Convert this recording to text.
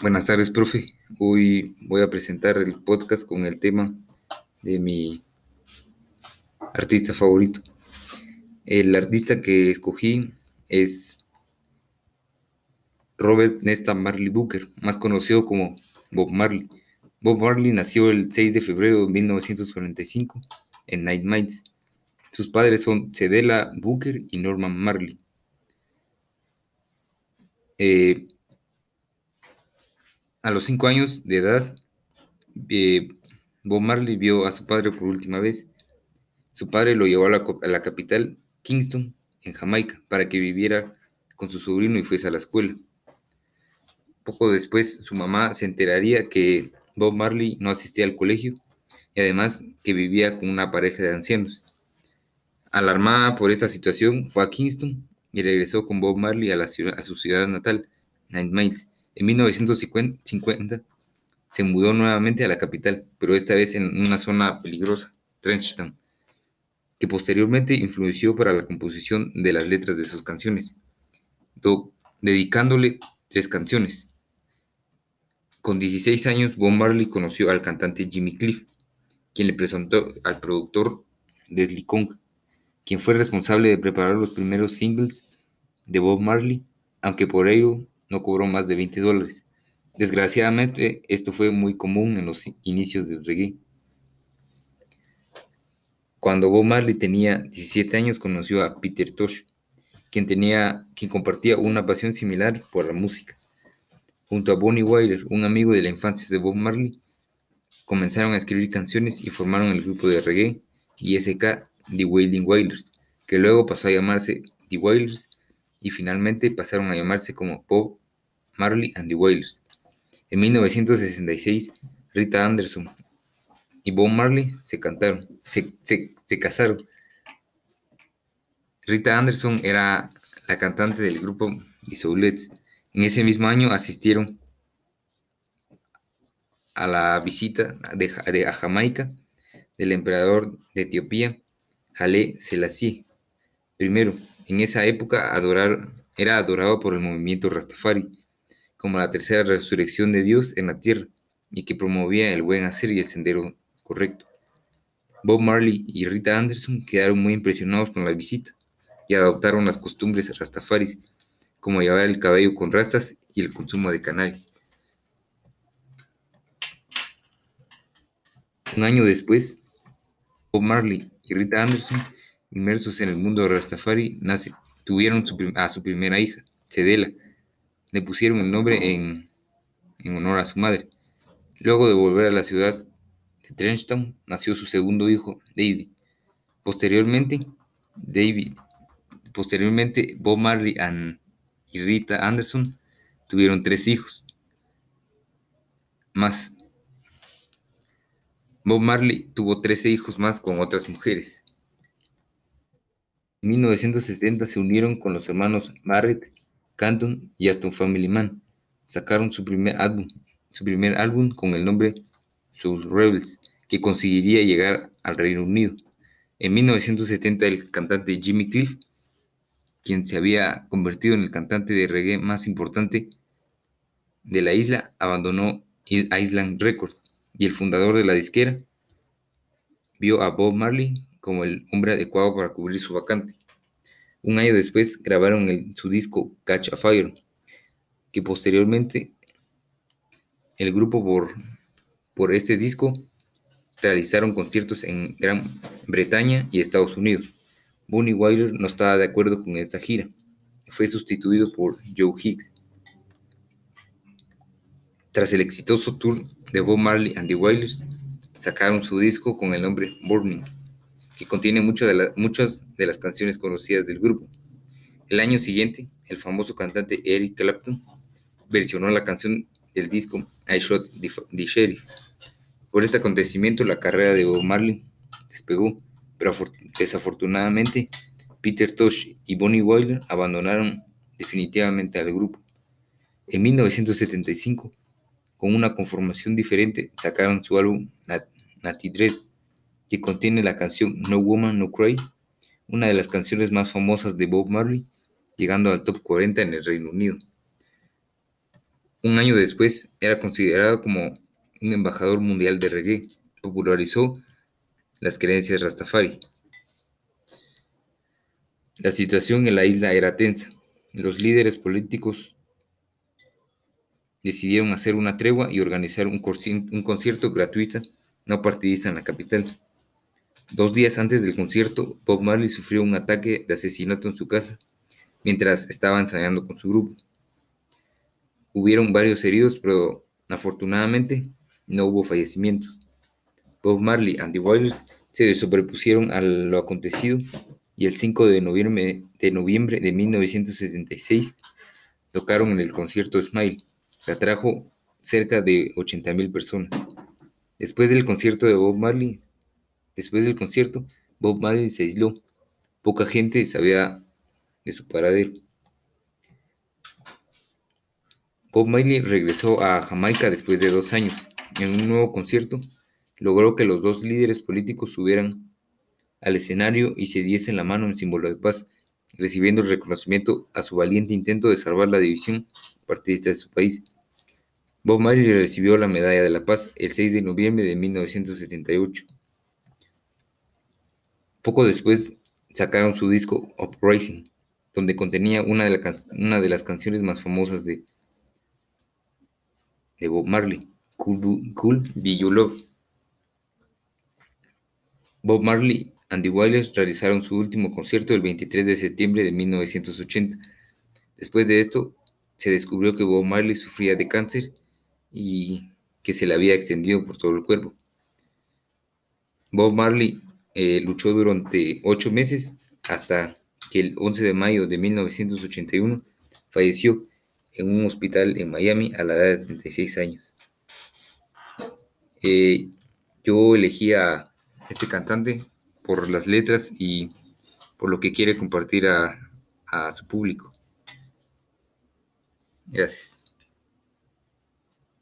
Buenas tardes, profe. Hoy voy a presentar el podcast con el tema de mi artista favorito. El artista que escogí es Robert Nesta Marley Booker, más conocido como Bob Marley. Bob Marley nació el 6 de febrero de 1945 en Night Mines. Sus padres son Cedella Booker y Norman Marley. Eh, a los cinco años de edad, eh, Bob Marley vio a su padre por última vez. Su padre lo llevó a la, capital, Kingston, en Jamaica, para que viviera con su sobrino y fuese a la escuela. Poco después, su mamá se enteraría que Bob Marley no asistía al colegio y además que vivía con una pareja de ancianos. Alarmada por esta situación, fue a Kingston y regresó con Bob Marley a, la a su ciudad natal, Nine Miles, en 1950 se mudó nuevamente a la capital, pero esta vez en una zona peligrosa, Trenchtown, que posteriormente influenció para la composición de las letras de sus canciones, dedicándole tres canciones. Con 16 años, Bob Marley conoció al cantante Jimmy Cliff, quien le presentó al productor Leslie Kong, quien fue responsable de preparar los primeros singles de Bob Marley, aunque por ello no cobró más de 20 dólares. Desgraciadamente, esto fue muy común en los inicios del reggae. Cuando Bob Marley tenía 17 años, conoció a Peter Tosh, quien, tenía, quien compartía una pasión similar por la música. Junto a Bonnie Wyler, un amigo de la infancia de Bob Marley, comenzaron a escribir canciones y formaron el grupo de reggae ISK The Wailing Wailers, que luego pasó a llamarse The Wailers y finalmente pasaron a llamarse como Bob Marley and the Wailers. En 1966, Rita Anderson y Bob Marley se, cantaron, se, casaron. Rita Anderson era la cantante del grupo The Soulets. En ese mismo año asistieron a la visita de, a Jamaica del emperador de Etiopía, Haile Selassie. Primero, en esa época era adorado por el movimiento Rastafari como la tercera resurrección de Dios en la tierra y que promovía el buen hacer y el sendero correcto. Bob Marley y Rita Anderson quedaron muy impresionados con la visita y adoptaron las costumbres rastafaris, como llevar el cabello con rastas y el consumo de cannabis. Un año después, Bob Marley y Rita Anderson, inmersos en el mundo Rastafari, tuvieron a su primera hija, Cedela, le pusieron el nombre en, honor a su madre. Luego de volver a la ciudad de Trenchtown, nació su segundo hijo, David. Posteriormente, David, posteriormente Bob Marley y Rita Anderson tuvieron tres hijos. Más. Bob Marley tuvo 13 hijos más con otras mujeres. En 1970 se unieron con los hermanos Barrett Canton y Aston Family Man sacaron su primer álbum, su primer álbum con el nombre Soul Rebels, que conseguiría llegar al Reino Unido. En 1970 el cantante Jimmy Cliff, quien se había convertido en el cantante de reggae más importante de la isla, abandonó Island Records y el fundador de la disquera vio a Bob Marley como el hombre adecuado para cubrir su vacante. Un año después grabaron su disco Catch a Fire, que posteriormente el grupo por, por este disco realizaron conciertos en Gran Bretaña y Estados Unidos. Bonnie Wyler no estaba de acuerdo con esta gira. Fue sustituido por Joe Higgs. Tras el exitoso tour de Bob Marley and the Wailers, sacaron su disco con el nombre Burning que contiene de muchas de las canciones conocidas del grupo. El año siguiente, el famoso cantante Eric Clapton versionó la canción del disco I Shot the Sheriff. Por este acontecimiento, la carrera de Bob Marley despegó, pero desafortunadamente Peter Tosh y Bonnie Wyler abandonaron definitivamente al grupo. En 1975, con una conformación diferente, sacaron su álbum Natty Dread que contiene la canción No Woman No Cry, una de las canciones más famosas de Bob Marley, llegando al top 40 en el Reino Unido. Un año después era considerado como un embajador mundial de reggae. Popularizó las creencias Rastafari. La situación en la isla era tensa. Los líderes políticos decidieron hacer una tregua y organizar un, concierto gratuito no partidista en la capital. Dos días antes del concierto, Bob Marley sufrió un ataque de asesinato en su casa mientras estaba ensayando con su grupo. Hubieron varios heridos, pero afortunadamente no hubo fallecimientos. Bob Marley y The Wailers se sobrepusieron a lo acontecido y el 5 de noviembre de, noviembre de 1976 tocaron en el concierto Smile, que atrajo cerca de 80.000 personas. Después del concierto de Bob Marley, después del concierto, Bob Marley se aisló. Poca gente sabía de su paradero. Bob Marley regresó a Jamaica después de dos años. En un nuevo concierto, logró que los dos líderes políticos subieran al escenario y se diesen la mano en símbolo de paz, recibiendo el reconocimiento a su valiente intento de salvar la división partidista de su país. Bob Marley recibió la Medalla de la Paz el 6 de noviembre de 1978. Poco después sacaron su disco Uprising, donde contenía una de, las canciones más famosas de, de Bob Marley, Cool, cool Be You Love. Bob Marley and the Wailers realizaron su último concierto el 23 de septiembre de 1980. Después de esto, se descubrió que Bob Marley sufría de cáncer y que se le había extendido por todo el cuerpo. Bob Marley eh, luchó durante ocho meses hasta que el 11 de mayo de 1981 falleció en un hospital en Miami a la edad de 36 años. Eh, yo elegí a este cantante por las letras y por lo que quiere compartir a su público. Gracias.